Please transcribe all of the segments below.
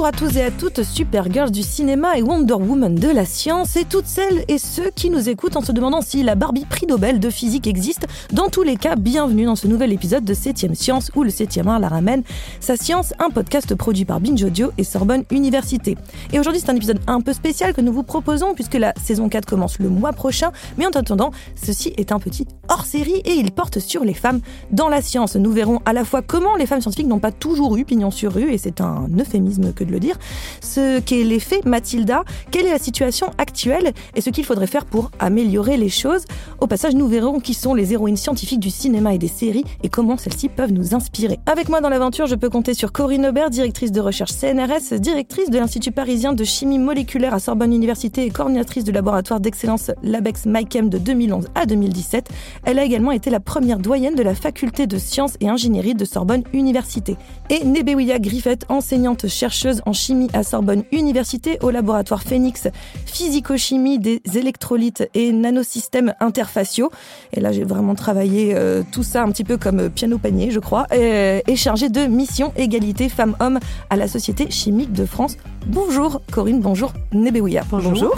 Bonjour à tous et à toutes, Supergirls du cinéma et Wonder Woman de la science, et toutes celles et ceux qui nous écoutent en se demandant si la Barbie prix Nobel de physique existe. Dans tous les cas, bienvenue dans ce nouvel épisode de 7ème Science où le 7ème art la ramène. Sa science, un podcast produit par Binge Audio et Sorbonne Université. Et aujourd'hui, c'est un épisode un peu spécial que nous vous proposons puisque la saison 4 commence le mois prochain. Mais en attendant, ceci est un petit hors série et il porte sur les femmes dans la science. Nous verrons à la fois comment les femmes scientifiques n'ont pas toujours eu pignon sur rue, et c'est un euphémisme que de le dire, ce qu'est l'effet Mathilda, quelle est la situation actuelle et ce qu'il faudrait faire pour améliorer les choses. Au passage, nous verrons qui sont les héroïnes scientifiques du cinéma et des séries et comment celles-ci peuvent nous inspirer. Avec moi dans l'aventure, je peux compter sur Corinne Aubert, directrice de recherche CNRS, directrice de l'Institut parisien de chimie moléculaire à Sorbonne Université et coordinatrice du laboratoire d'excellence LABEX MyChem de 2011 à 2017. Elle a également été la première doyenne de la faculté de sciences et ingénierie de Sorbonne Université. Et Nebewia Griffith, enseignante chercheuse en chimie à Sorbonne Université au laboratoire Phoenix Physico-chimie des électrolytes et nanosystèmes interfaciaux. Et là, j'ai vraiment travaillé euh, tout ça un petit peu comme piano panier, je crois, et, et chargée de mission égalité femmes-hommes à la Société chimique de France. Bonjour Corinne, bonjour Nebewia. Bonjour.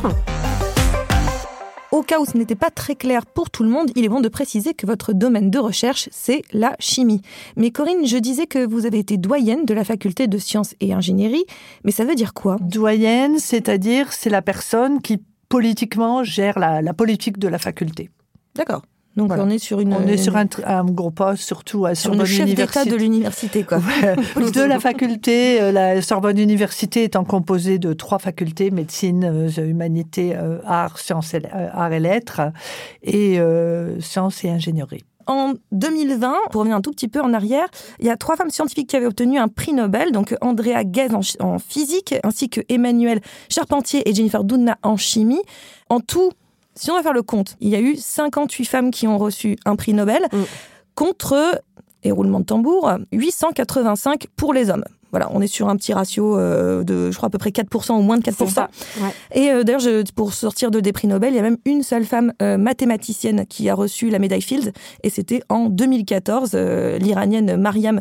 Au cas où ce n'était pas très clair pour tout le monde, il est bon de préciser que votre domaine de recherche, c'est la chimie. Mais Corinne, je disais que vous avez été doyenne de la faculté de sciences et ingénierie, mais ça veut dire quoi? Doyenne, c'est-à-dire c'est la personne qui politiquement gère la, la politique de la faculté. D'accord. Donc Voilà. on est sur une On est sur un, gros poste, surtout à sur Sorbonne chef d'État de l'université quoi. Ouais. de la faculté, euh, la Sorbonne Université étant composée de trois facultés, médecine, euh, humanité, euh, arts, sciences et, arts et lettres, et euh, sciences et ingénierie. En 2020, pour revenir un tout petit peu en arrière, il y a trois femmes scientifiques qui avaient obtenu un prix Nobel, donc Andrea Ghez en, en physique, ainsi que Emmanuel Charpentier et Jennifer Doudna en chimie. En tout, si on va faire le compte, il y a eu 58 femmes qui ont reçu un prix Nobel, Mm. contre, et roulement de tambour, 885 pour les hommes. Voilà, on est sur un petit ratio euh, de, je crois, à peu près 4% ou moins de 4%. C'est ça. Ouais. Et euh, d'ailleurs, pour sortir de des prix Nobel, il y a même une seule femme euh, mathématicienne qui a reçu la médaille Fields, et c'était en 2014, euh, l'Iranienne Mariam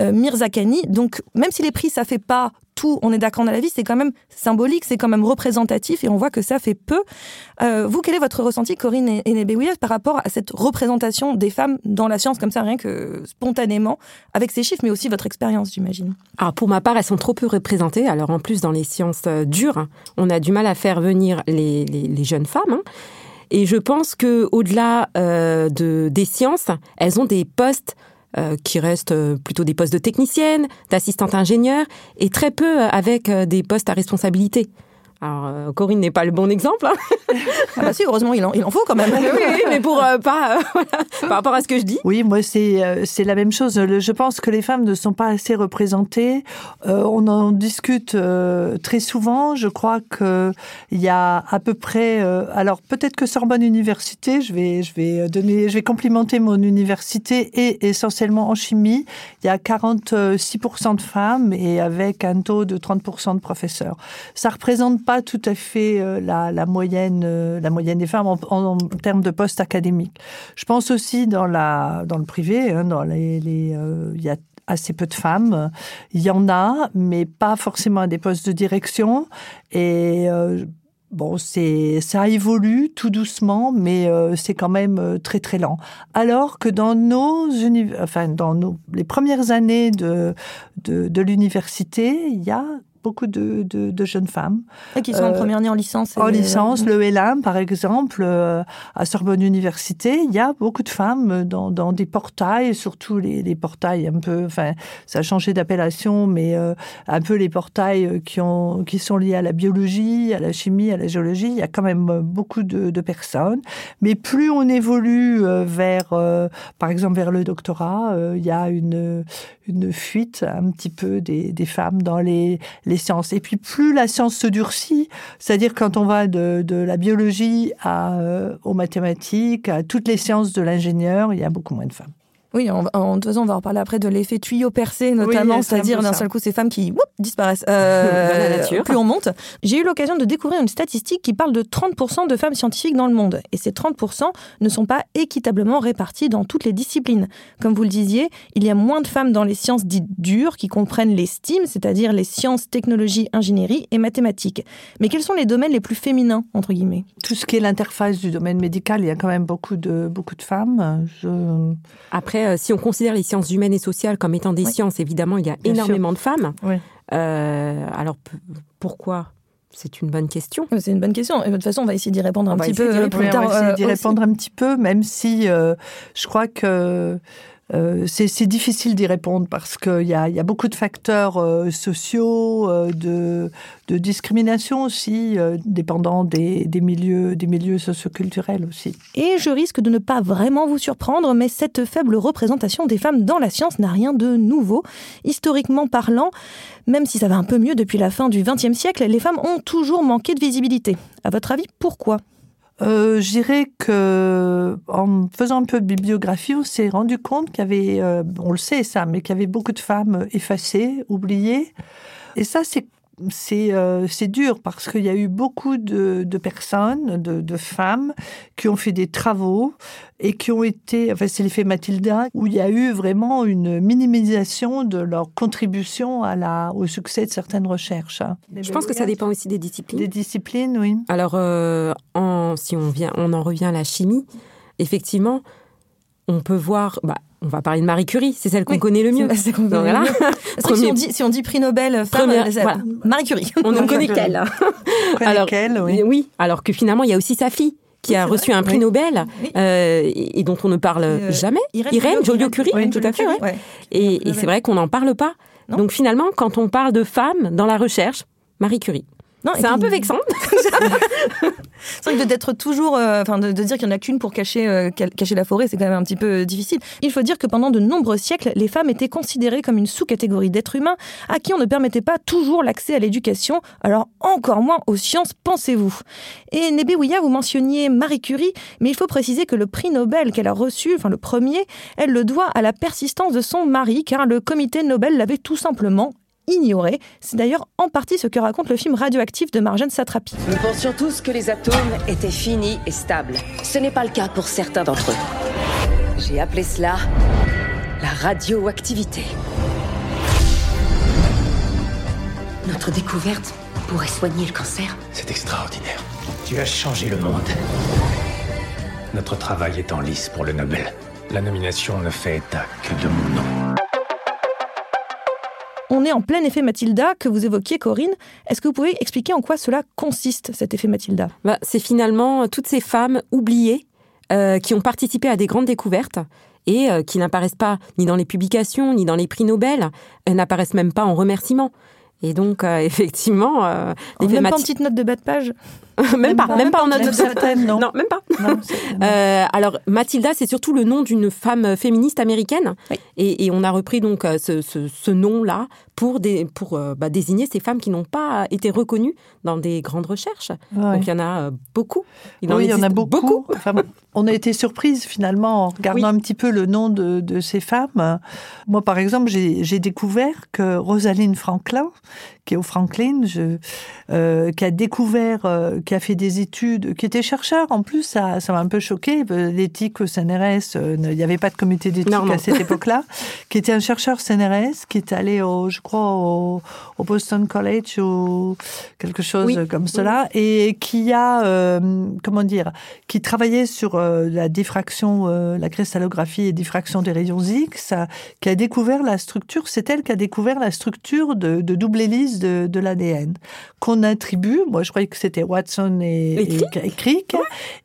Mirzakhani. Donc, même si les prix, ça fait pas tout, on est d'accord dans la vie, c'est quand même symbolique, c'est quand même représentatif, et on voit que ça fait peu. Euh, vous, quel est votre ressenti, Corinne et, et par rapport à cette représentation des femmes dans la science, comme ça, rien que spontanément, avec ces chiffres, mais aussi votre expérience, j'imagine Alors pour ma part, elles sont trop peu représentées. Alors en plus, dans les sciences euh, dures, on a du mal à faire venir les, les- les jeunes femmes. hein. Et je pense que au-delà euh, de, des sciences, elles ont des postes euh, qui restent euh, plutôt des postes de technicienne, d'assistante ingénieure, et très peu euh, avec des postes à responsabilité. Alors euh, Corinne n'est pas le bon exemple, hein. Ah bah si, heureusement, il en, il en faut quand même. oui, oui, mais pour euh, pas euh, voilà, par rapport à ce que je dis. Oui, moi c'est euh, c'est la même chose. Le- Je pense que les femmes ne sont pas assez représentées. Euh, on en discute euh, très souvent. Je crois que il y a à peu près. euh, alors peut-être que Sorbonne Université, je vais je vais donner, je vais complimenter mon université et essentiellement en chimie. Il y a 46% de femmes et avec un taux de 30% de professeurs. Ça représente pas tout à fait euh, la, moyenne euh, la moyenne des femmes en, termes de postes académiques. Je pense aussi dans la dans le privé, hein, euh, il y a assez peu de femmes. Il y en a, mais pas forcément à des postes de direction. Et bon, c'est ça évolue tout doucement, mais c'est quand même très très lent. Alors que dans nos uni- enfin dans nos les premières années de, de l'université, il y a beaucoup de, de, de jeunes femmes Et qui sont en Euh, première année en licence. en et- licence, le L1 par exemple, euh, à Sorbonne Université, il y a beaucoup de femmes dans, dans des portails, surtout les, les portails un peu, enfin, ça a changé d'appellation, mais euh, un peu les portails euh, qui, ont, qui sont liés à la biologie, à la chimie, à la géologie. Il y a quand même euh, beaucoup de, de personnes. Mais plus on évolue euh, vers, euh, par exemple, vers le doctorat, euh, il y a une, une fuite un petit peu des, des femmes dans les, les sciences. Et puis plus la science se durcit, c'est-à-dire quand on va de, de la biologie à, euh, aux mathématiques, à toutes les sciences de l'ingénieur, il y a beaucoup moins de femmes. Oui, en, en, de toute façon, on va en reparler après de l'effet tuyau percé, notamment, Oui, c'est-à-dire d'un seul coup ces femmes qui whoop, disparaissent euh, Dans la nature. plus on monte. J'ai eu l'occasion de découvrir une statistique qui parle de 30% de femmes scientifiques dans le monde. Et ces 30% ne sont pas équitablement répartis dans toutes les disciplines. Comme vous le disiez, il y a moins de femmes dans les sciences dites dures qui comprennent les STEAM, c'est-à-dire les sciences, technologies, ingénierie et mathématiques. Mais quels sont les domaines les plus féminins, entre guillemets? Tout ce qui est l'interface du domaine médical, il y a quand même beaucoup de, beaucoup de femmes. Je... Après, euh, si on considère les sciences humaines et sociales comme étant des Oui. sciences, évidemment, il y a Bien énormément de femmes. Oui. Euh, alors, pourquoi? C'est une bonne question. C'est une bonne question. Et de toute façon, on va essayer d'y répondre un On petit peu euh, plus tard. on va essayer euh, d'y répondre un petit peu, même si euh, je crois que euh, c'est difficile d'y répondre parce qu'il y a, beaucoup de facteurs euh, sociaux, euh, de, discrimination aussi, dépendant des, des milieux, des milieux socioculturels aussi. Et je risque de ne pas vraiment vous surprendre, mais cette faible représentation des femmes dans la science n'a rien de nouveau. Historiquement parlant, même si ça va un peu mieux depuis la fin du XXe siècle, les femmes ont toujours manqué de visibilité. À votre avis, pourquoi? Euh, je que en faisant un peu de bibliographie, on s'est rendu compte qu'il y avait, euh, on le sait ça, mais qu'il y avait beaucoup de femmes effacées, oubliées. Et ça, c'est c'est euh, c'est dur parce qu'il y a eu beaucoup de, de personnes, de, de femmes, qui ont fait des travaux et qui ont été, enfin c'est l'effet Mathilda, où il y a eu vraiment une minimisation de leur contribution à la, au succès de certaines recherches. hein. Je pense que ça dépend aussi des disciplines. Des disciplines, oui. Alors, euh, en, si on, vient, on en revient à la chimie, effectivement, on peut voir. Bah, on va parler de Marie Curie, c'est celle qu'on Oui, connaît le mieux. C'est qu'on connaît voilà. le mieux. Si, on dit, si on dit prix Nobel femme, Première- c'est voilà. Marie Curie. On ne connaît Curie. qu'elle. Alors, lesquelles, oui. Oui, alors que finalement, il y a aussi sa fille qui a reçu vrai. un prix Oui. Nobel Oui. euh, et, et dont on ne parle Euh, jamais. Irène Irène Joliot- Joliot-Curie, tout à fait, Joliot-Curie, ouais. ouais. Et, c'est vrai qu'on n'en parle pas. Non. Donc finalement, quand on parle de femmes dans la recherche, Marie Curie. C'est un peu vexant. C'est vrai que d'être toujours, euh, enfin, de, de dire qu'il n'y en a qu'une pour cacher, euh, ca- cacher la forêt, c'est quand même un petit peu euh, difficile. Il faut dire que pendant de nombreux siècles, les femmes étaient considérées comme une sous-catégorie d'êtres humains à qui on ne permettait pas toujours l'accès à l'éducation, alors encore moins aux sciences, pensez-vous. Et Nebéouya, vous mentionniez Marie Curie, mais il faut préciser que le prix Nobel qu'elle a reçu, enfin le premier, elle le doit à la persistance de son mari, car le comité Nobel l'avait tout simplement ignoré. C'est d'ailleurs en partie ce que raconte le film radioactif de Marjane Satrapi. Nous pensions tous que les atomes étaient finis et stables. Ce n'est pas le cas pour certains d'entre eux. J'ai appelé cela la radioactivité. Notre découverte pourrait soigner le cancer. C'est extraordinaire. Tu as changé le monde. Notre travail est en lice pour le Nobel. La nomination ne fait état que de mon nom. On est en plein effet Mathilda que vous évoquiez, Corinne. Est-ce que vous pouvez expliquer en quoi cela consiste, cet effet Mathilda? Bah, c'est finalement toutes ces femmes oubliées euh, qui ont participé à des grandes découvertes et euh, qui n'apparaissent pas ni dans les publications, ni dans les prix Nobel. Elles n'apparaissent même pas en remerciements. Et donc, euh, effectivement, euh, Même pas petite note de bas de page même, pas, même pas en Même non. Non, même pas. Non, Euh, alors Mathilda, c'est surtout le nom d'une femme féministe américaine, Oui. et, et on a repris donc euh, ce, ce- ce nom-là pour, des, pour euh, bah, désigner ces femmes qui n'ont pas été reconnues dans des grandes recherches. Ouais. Donc il y en a beaucoup. oui, il y en a beaucoup. Enfin, on a été surprise finalement en regardant Oui. un petit peu le nom de, de ces femmes. Moi, par exemple, j'ai découvert que Rosaline Franklin, qui est au Franklin, je, euh, qui a découvert, euh, qui a fait des études, qui était chercheur en plus, ça ça m'a un peu choqué. L'éthique au CNRS, euh, il n'y avait pas de comité d'éthique à cette époque-là, qui était un chercheur CNRS, qui est allé, au, je crois, au, au Boston College ou quelque chose Oui. comme cela, et qui a, euh, comment dire, qui travaillait sur euh, la diffraction, euh, la cristallographie et diffraction des rayons X, euh, qui a découvert la structure, c'est elle qui a découvert la structure de, de double hélice de, de l'ADN, qu'on attribue, moi je croyais que c'était Watson et, Et et- et Crick,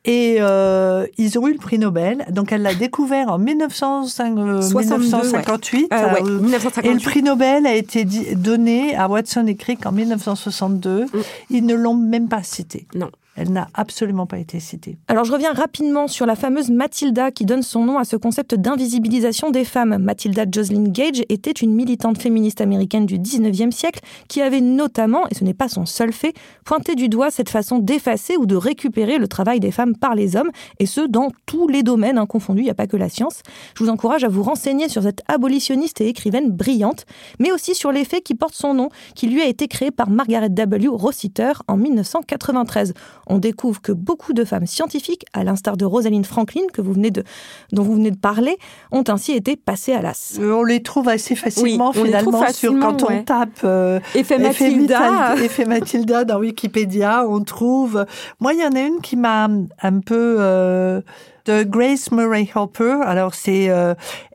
et euh, ils ont eu le prix Nobel, donc elle l'a découvert en 1905, euh, 62, 1958, Euh, ouais, euh, et le 1958. prix Nobel a été donné à Watson et Crick en 1962. Mm. Ils ne l'ont même pas cité. Non. Elle n'a absolument pas été citée. Alors je reviens rapidement sur la fameuse Matilda qui donne son nom à ce concept d'invisibilisation des femmes. Matilda Jocelyn Gage était une militante féministe américaine du 19e siècle qui avait notamment, et ce n'est pas son seul fait, pointé du doigt cette façon d'effacer ou de récupérer le travail des femmes par les hommes, et ce dans tous les domaines hein, confondus, il n'y a pas que la science. Je vous encourage à vous renseigner sur cette abolitionniste et écrivaine brillante, mais aussi sur l'effet qui porte son nom, qui lui a été créé par Margaret W. Rossiter en 1993 on découvre que beaucoup de femmes scientifiques, à l'instar de Rosalind Franklin, que vous venez de, dont vous venez de parler, ont ainsi été passées à l'as. Euh, on les trouve assez facilement finalement sur quand on tape euh, effet, Matilda dans Wikipédia, on trouve. Moi, il y en a une qui m'a un peu euh, de Grace Murray Hopper. Alors c'est,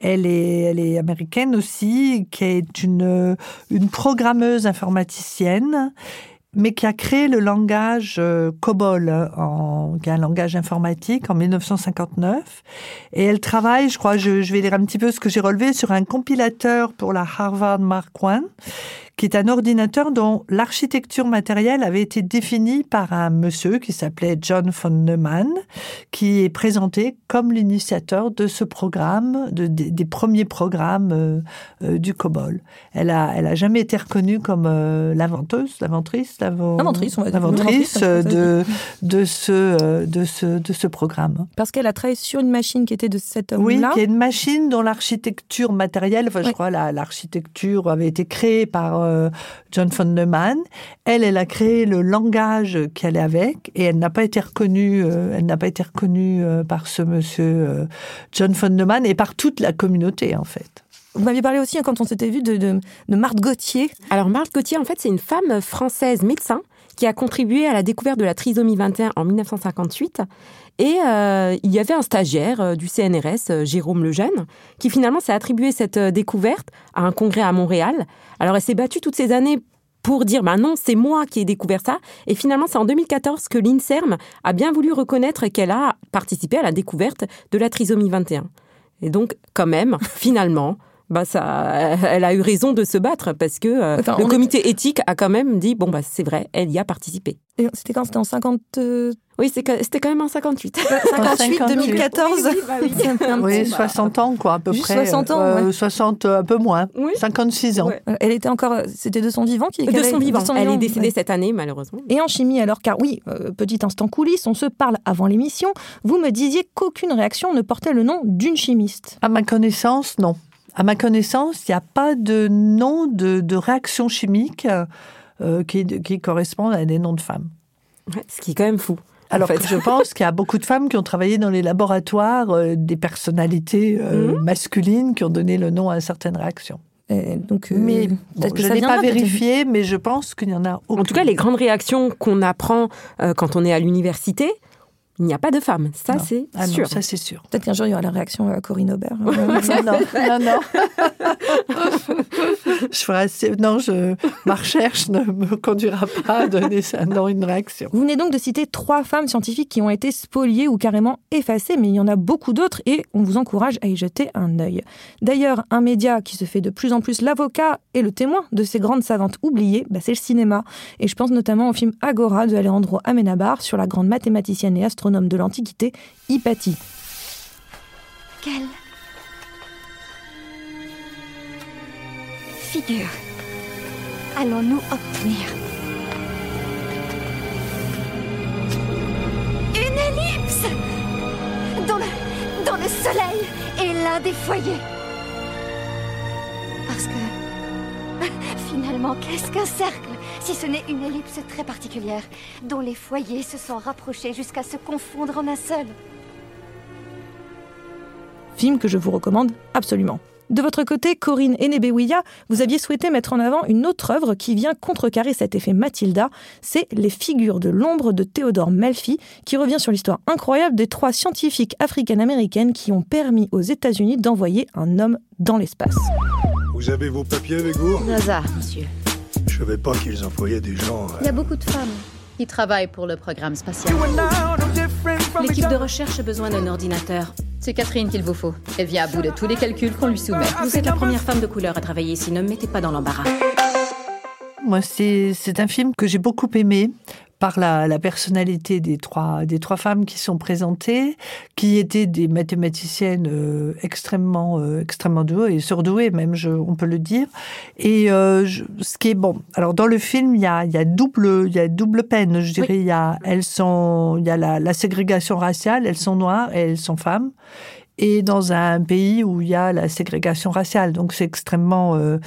elle est, elle est américaine aussi, qui est une une programmeuse informaticienne mais qui a créé le langage euh, COBOL, en, qui est un langage informatique, en 1959. Et elle travaille, je crois, je, je vais lire un petit peu ce que j'ai relevé, sur un compilateur pour la Harvard Mark I, qui est un ordinateur dont l'architecture matérielle avait été définie par un monsieur qui s'appelait John von Neumann, qui est présenté comme l'initiateur de ce programme, de, des, premiers programmes euh, euh, du COBOL. Elle a, elle a jamais été reconnue comme euh, l'inventeuse, l'inventrice, l'inventrice, de ce, de ce, de ce programme. Parce qu'elle a travaillé sur une machine qui était de cet homme-là. Oui, qui est une machine dont l'architecture matérielle, enfin, je crois, l'architecture avait été créée par euh, John von Neumann. Elle, elle a créé le langage qui allait avec et elle n'a pas été reconnue, euh, elle n'a pas été reconnue euh, par ce monsieur John von Neumann et par toute la communauté en fait. Vous m'aviez parlé aussi, hein, quand on s'était vu, de, de, de Marthe Gauthier. Alors, Marthe Gauthier, en fait, c'est une femme française médecin qui a contribué à la découverte de la trisomie 21 en 1958. Et euh, il y avait un stagiaire euh, du CNRS, euh, Jérôme Lejeune, qui finalement s'est attribué cette découverte à un congrès à Montréal. Alors elle s'est battue toutes ces années pour dire bah non, c'est moi qui ai découvert ça. Et finalement, c'est en 2014 que l'INSERM a bien voulu reconnaître qu'elle a participé à la découverte de la trisomie 21. Et donc, quand même, finalement, bah ça, elle a eu raison de se battre parce que euh, le comité éthique a quand même dit bon bah c'est vrai, elle y a participé. C'était quand? C'était en 50 Oui, c'était quand même en 58. 58, 2014. Oui, 60 ans quoi à peu près. 60 ans, euh, 60 un peu moins. 56 ans. Elle était encore c'était de son vivant qui de son vivant. elle est décédée cette année malheureusement. Et en chimie alors car oui, euh, petit instant coulisses, on se parle avant l'émission, vous me disiez qu'aucune réaction ne portait le nom d'une chimiste. À ma connaissance, non. À ma connaissance, il n'y a pas de nom de, de réaction chimique euh, qui, qui correspondent à des noms de femmes. ce qui est quand même fou. Alors que je pense qu'il y a beaucoup de femmes qui ont travaillé dans les laboratoires, euh, des personnalités euh, mhm. masculines qui ont donné le nom à certaines réactions. donc, mais que je n'ai pas vérifié, mais je pense qu'il y en a. En tout cas, les grandes réactions qu'on apprend quand on est à l'université, il n'y a pas de femme, ça c'est ah sûr. ça c'est sûr. Peut-être qu'un jour il y aura la réaction à Corinne Aubert. non, non, non. je ferai non, je... ma recherche ne me conduira pas à donner ça, non, une réaction. Vous venez donc de citer trois femmes scientifiques qui ont été spoliées ou carrément effacées, mais il y en a beaucoup d'autres et on vous encourage à y jeter un œil. D'ailleurs, un média qui se fait de plus en plus l'avocat et le témoin de ces grandes savantes oubliées, bah, c'est le cinéma. Et je pense notamment au film Agora de Alejandro Amenabar sur la grande mathématicienne et de l'Antiquité, Hypatie. Quelle figure allons-nous obtenir? Une ellipse dans le, dans le soleil est l'un des foyers. Parce que finalement, qu'est-ce qu'un cercle si ce n'est une ellipse très particulière, dont les foyers se sont rapprochés jusqu'à se confondre en un seul. Film que je vous recommande absolument. De votre côté, Corinne Enebewia, vous aviez souhaité mettre en avant une autre œuvre qui vient contrecarrer cet effet Matilda, c'est Les figures de l'ombre de Théodore Melfi, qui revient sur l'histoire incroyable des trois scientifiques africaines-américaines qui ont permis aux États-Unis d'envoyer un homme dans l'espace. Vous avez vos papiers avec vous? NASA, monsieur. Je savais pas qu'ils employaient des gens. Il y a beaucoup de femmes qui travaillent pour le programme spatial. L'équipe de recherche a besoin d'un ordinateur. C'est Catherine qu'il vous faut. Elle vient à bout de tous les calculs qu'on lui soumet. Vous êtes la première femme de couleur à travailler ici. Ne me mettez pas dans l'embarras. Moi, c'est un film que j'ai beaucoup aimé par la, la, personnalité des trois, des trois femmes qui sont présentées, qui étaient des mathématiciennes euh, extrêmement, euh, extrêmement douées et surdouées, même, je, on peut le dire. Et euh, je, ce qui est bon. Alors, dans le film, il y a, y a, double, il y a double peine, je dirais. Oui. Il y a, elles sont, il y a la, la ségrégation raciale, elles sont noires et elles sont femmes et dans un pays où il y a la ségrégation raciale. Donc c'est extrêmement euh,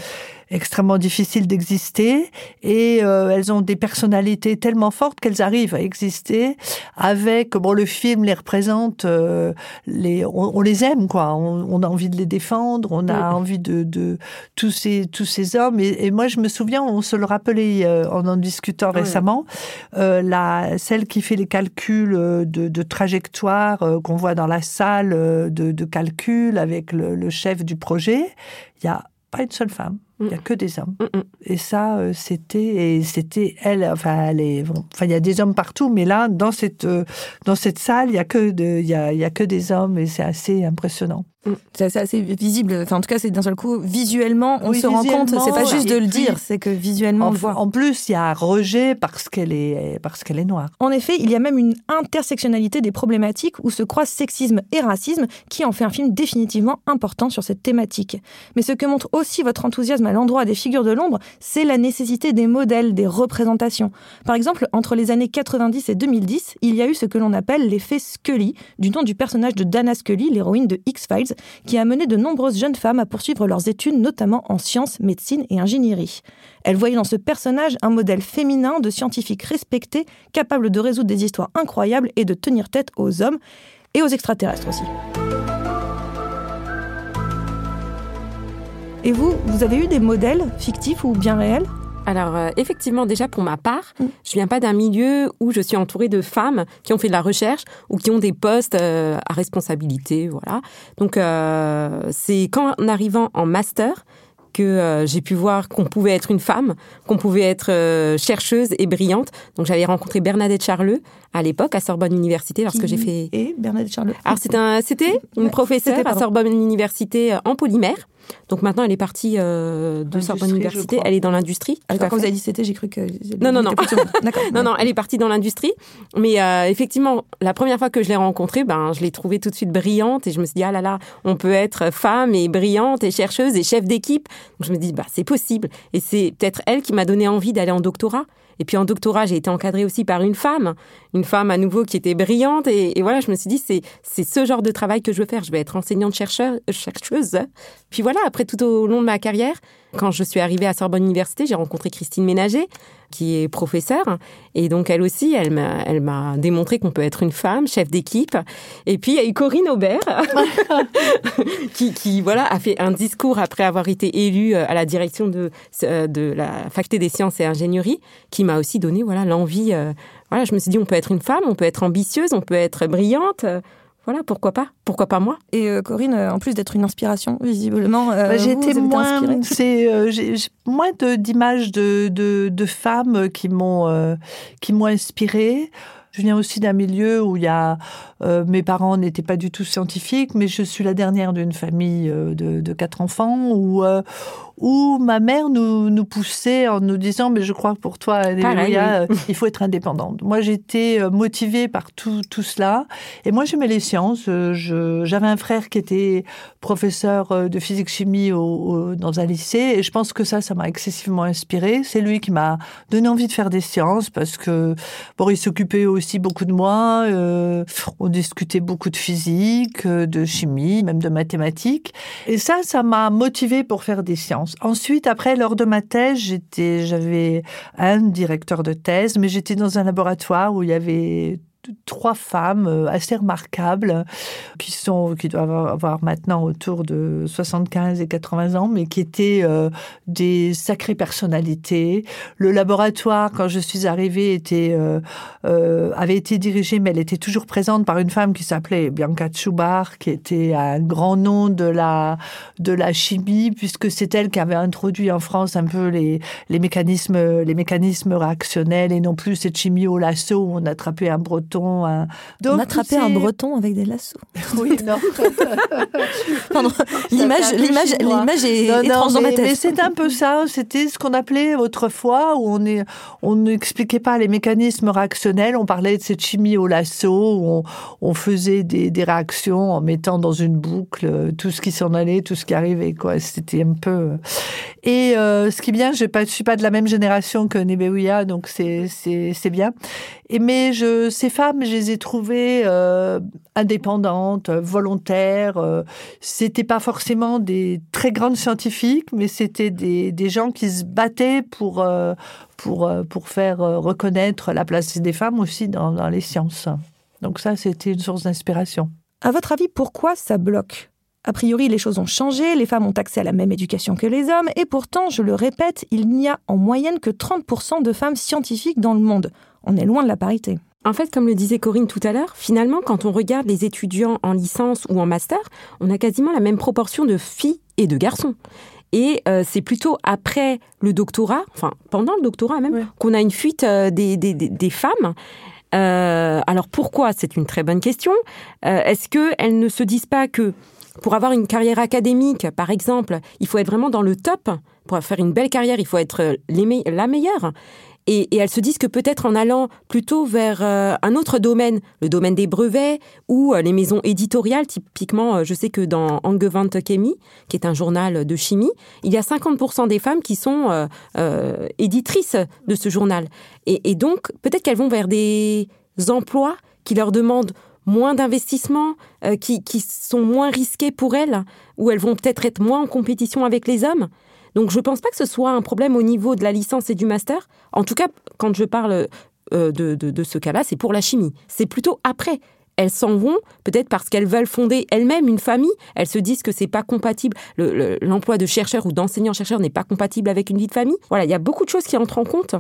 extrêmement difficile d'exister et euh, elles ont des personnalités tellement fortes qu'elles arrivent à exister avec bon le film les représente euh, les on, on, les aime quoi on, on, a envie de les défendre on a oui. envie de, de tous ces tous ces hommes et, et, moi je me souviens on se le rappelait euh, en en discutant oui. récemment euh, la celle qui fait les calculs euh, de, de trajectoire euh, qu'on voit dans la salle de, de calcul avec le, le chef du projet il y a pas une seule femme il n'y a que des hommes. Mm -mm. Et ça, euh, c'était, c'était elle, enfin, elle est, enfin, il y a des hommes partout, mais là, dans cette, euh, dans cette salle, il y a que de, il y a, il y a que des hommes et c'est assez impressionnant. Mm. C'est assez visible. Enfin, en tout cas, c'est d'un seul coup, visuellement, on oui, se rend compte. C'est pas juste de le dire, c'est que visuellement, en, on le voit. En plus, il y a rejet parce qu'elle est, parce qu'elle est noire. En effet, il y a même une intersectionnalité des problématiques où se croisent sexisme et racisme qui en fait un film définitivement important sur cette thématique. Mais ce que montre aussi votre enthousiasme à l'endroit des figures de l'ombre, c'est la nécessité des modèles, des représentations. Par exemple, entre les années 90 et 2010, il y a eu ce que l'on appelle l'effet Scully, du nom du personnage de Dana Scully, l'héroïne de X-Files, qui a mené de nombreuses jeunes femmes à poursuivre leurs études, notamment en sciences, médecine et ingénierie. Elle voyait dans ce personnage un modèle féminin de scientifique respecté, capable de résoudre des histoires incroyables et de tenir tête aux hommes et aux extraterrestres aussi. Et vous, vous avez eu des modèles fictifs ou bien réels? Alors euh, effectivement, déjà pour ma part, mm. je viens pas d'un milieu où je suis entourée de femmes qui ont fait de la recherche ou qui ont des postes euh, à responsabilité, voilà. Donc euh, c'est qu'en arrivant en master que j'ai pu voir qu'on pouvait être une femme, qu'on pouvait être chercheuse et brillante. Donc j'avais rencontré Bernadette Charleux à l'époque à Sorbonne Université lorsque j'ai fait. Et Bernadette Charleux? Alors c'était un, c'était une ouais, professeure à Sorbonne Université en polymère. Donc maintenant, elle est partie euh, de Sorbonne Université. Elle est dans l'industrie. Quand vous avez dit c'était, j'ai cru que. Non, non, non. non, non, elle est partie dans l'industrie. Mais euh, effectivement, la première fois que je l'ai rencontrée, ben, je l'ai trouvée tout de suite brillante et je me suis dit, ah là là, on peut être femme et brillante et chercheuse et chef d'équipe. Donc je me dis, bah, c'est possible. Et c'est peut-être elle qui m'a donné envie d'aller en doctorat. Et puis en doctorat, j'ai été encadrée aussi par une femme, une femme à nouveau qui était brillante. Et, voilà, je me suis dit, c'est, c'est ce genre de travail que je veux faire. Je vais être enseignante chercheur, chercheuse. Puis voilà, après tout au long de ma carrière, quand je suis arrivée à Sorbonne Université, j'ai rencontré Christine Ménager, qui est professeure. Et donc, elle aussi, elle m'a, démontré qu'on peut être une femme, chef d'équipe. Et puis, il y a eu Corinne Aubert, qui, voilà, a fait un discours après avoir été élue à la direction de, de la faculté des sciences et ingénierie, qui m'a aussi donné, voilà, l'envie. Voilà, je me suis dit, on peut être une femme, on peut être ambitieuse, on peut être brillante voilà, pourquoi pas Pourquoi pas moi Et euh, Corinne, euh, en plus d'être une inspiration, visiblement, euh, bah, j'étais moins, c'est, euh, j'ai, moins de, d'images de, de, de, femmes qui m'ont, qui m'ont inspirée. Je viens aussi d'un milieu où il y a euh, mes parents n'étaient pas du tout scientifiques, mais je suis la dernière d'une famille euh, de, de, quatre enfants où euh, où ma mère nous, nous poussait en nous disant mais je crois que pour toi Alléluia, oui. il faut être indépendante. Moi j'étais motivée par tout tout cela et moi j'aimais les sciences. Je, j'avais un frère qui était professeur de physique chimie au, au, dans un lycée et je pense que ça ça m'a excessivement inspirée. C'est lui qui m'a donné envie de faire des sciences parce que bon il s'occupait aussi beaucoup de moi. Euh, on discutait beaucoup de physique, de chimie, même de mathématiques. Et ça, ça m'a motivée pour faire des sciences. Ensuite, après, lors de ma thèse, j'étais, j'avais un directeur de thèse, mais j'étais dans un laboratoire où il y avait trois femmes euh, assez remarquables qui sont qui doivent avoir maintenant autour de 75 et 80 ans mais qui étaient euh, des sacrées personnalités. Le laboratoire quand je suis arrivée était euh, avait été dirigé mais elle était toujours présente par une femme qui s'appelait Bianca Tchoubar qui était un grand nom de la de la chimie puisque c'est elle qui avait introduit en France un peu les les mécanismes les mécanismes réactionnels et non plus cette chimie au lasso où on attrapait un breton breton. Donc, on attrapait un breton avec des lassos. Oui, non. Pardon. L'image, l'image, l'image est étrange dans ma tête. Mais c'est un peu ça. C'était ce qu'on appelait autrefois où on est, on n'expliquait pas les mécanismes réactionnels. On parlait de cette chimie au lasso où on, on faisait des, des, réactions en mettant dans une boucle euh, tout ce qui s'en allait, tout ce qui arrivait. Quoi. C'était un peu. Euh. Et euh, ce qui est bien, je ne suis pas de la même génération que Nebeuia, donc c'est bien. Mais ces femmes, je les ai trouvées euh, indépendantes, volontaires. Euh, c'était pas forcément des très grandes scientifiques, mais c'était des, gens qui se battaient pour euh, euh, pour faire reconnaître la place des femmes aussi dans, dans les sciences. Donc ça, c'était une source d'inspiration. À votre avis, pourquoi ça bloque? A priori, les choses ont changé, les femmes ont accès à la même éducation que les hommes, et pourtant, je le répète, il n'y a en moyenne que 30% de femmes scientifiques dans le monde. On est loin de la parité. En fait, comme le disait Corinne tout à l'heure, finalement, quand on regarde les étudiants en licence ou en master, on a quasiment la même proportion de filles et de garçons. Et euh, c'est plutôt après le doctorat, enfin pendant le doctorat même, qu'on a une fuite euh, des, des, des, femmes. Euh, alors pourquoi? C'est une très bonne question. Euh, est-ce qu'elles ne se disent pas que pour avoir une carrière académique, par exemple, il faut être vraiment dans le top. Pour faire une belle carrière, il faut être me la meilleure. Et, elles se disent que peut-être en allant plutôt vers euh, un autre domaine, le domaine des brevets ou euh, les maisons éditoriales, typiquement, euh, je sais que dans Angewandte Chemie, qui est un journal de chimie, il y a 50% des femmes qui sont euh, éditrices de ce journal. Et donc, peut-être qu'elles vont vers des emplois qui leur demandent moins d'investissements, euh, qui, qui, sont moins risqués pour elles, où elles vont peut-être être moins en compétition avec les hommes. Donc je ne pense pas que ce soit un problème au niveau de la licence et du master. En tout cas, quand je parle euh, de, de, ce cas-là, c'est pour la chimie. C'est plutôt après. Elles s'en vont, peut-être parce qu'elles veulent fonder elles-mêmes une famille. Elles se disent que c'est pas compatible. L'emploi le, de chercheur ou d'enseignant-chercheur n'est pas compatible avec une vie de famille. Voilà, il y a beaucoup de choses qui entrent en compte.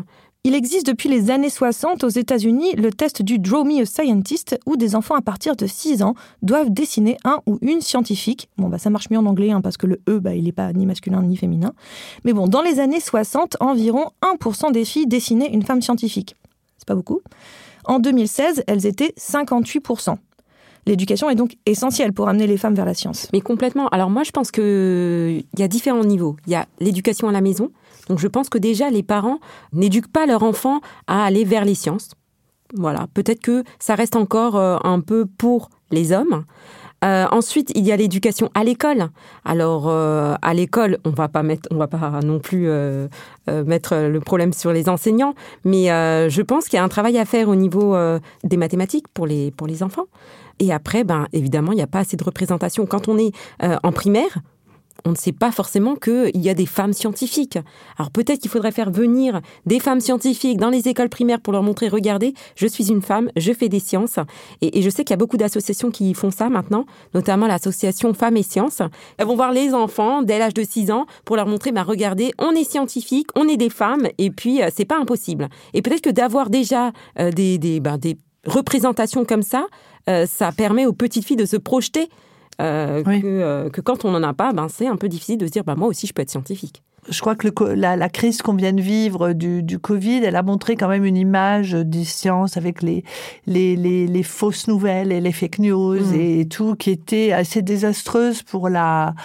Il existe depuis les années 60 aux États-Unis le test du Draw Me a Scientist où des enfants à partir de 6 ans doivent dessiner un ou une scientifique. Bon, bah, ça marche mieux en anglais hein, parce que le E, bah, il n'est pas ni masculin ni féminin. Mais bon, dans les années 60, environ 1% des filles dessinaient une femme scientifique. C'est pas beaucoup. En 2016, elles étaient 58%. L'éducation est donc essentielle pour amener les femmes vers la science. Mais complètement. Alors moi, je pense qu'il y a différents niveaux. Il y a l'éducation à la maison. Donc je pense que déjà, les parents n'éduquent pas leur enfant à aller vers les sciences. Voilà, peut-être que ça reste encore un peu pour les hommes. Euh, ensuite, il y a l'éducation à l'école. Alors, euh, à l'école, on va pas mettre, on va pas non plus euh, mettre le problème sur les enseignants, mais je pense qu'il y a un travail à faire au niveau des mathématiques pour les pour les enfants. Et après, ben évidemment, il n'y a pas assez de représentation. Quand on est en primaire, on ne sait pas forcément qu'il y a des femmes scientifiques. Alors peut-être qu'il faudrait faire venir des femmes scientifiques dans les écoles primaires pour leur montrer, regardez, je suis une femme, je fais des sciences. Et, je sais qu'il y a beaucoup d'associations qui font ça maintenant, notamment l'association Femmes et Sciences. Elles vont voir les enfants dès l'âge de 6 ans pour leur montrer, bah, regardez, on est scientifique, on est des femmes, et puis euh, c'est pas impossible. Et peut-être que d'avoir déjà euh, ben, des représentations comme ça, euh, ça permet aux petites filles de se projeter euh, oui. que, euh, que, quand on n'en a pas, ben, c'est un peu difficile de se dire bah, moi aussi je peux être scientifique. Je crois que le, la, la, crise qu'on vient de vivre du, du, Covid, elle a montré quand même une image des sciences avec les, les, les, les fausses nouvelles et les fake news mmh. et tout qui était assez désastreuse pour la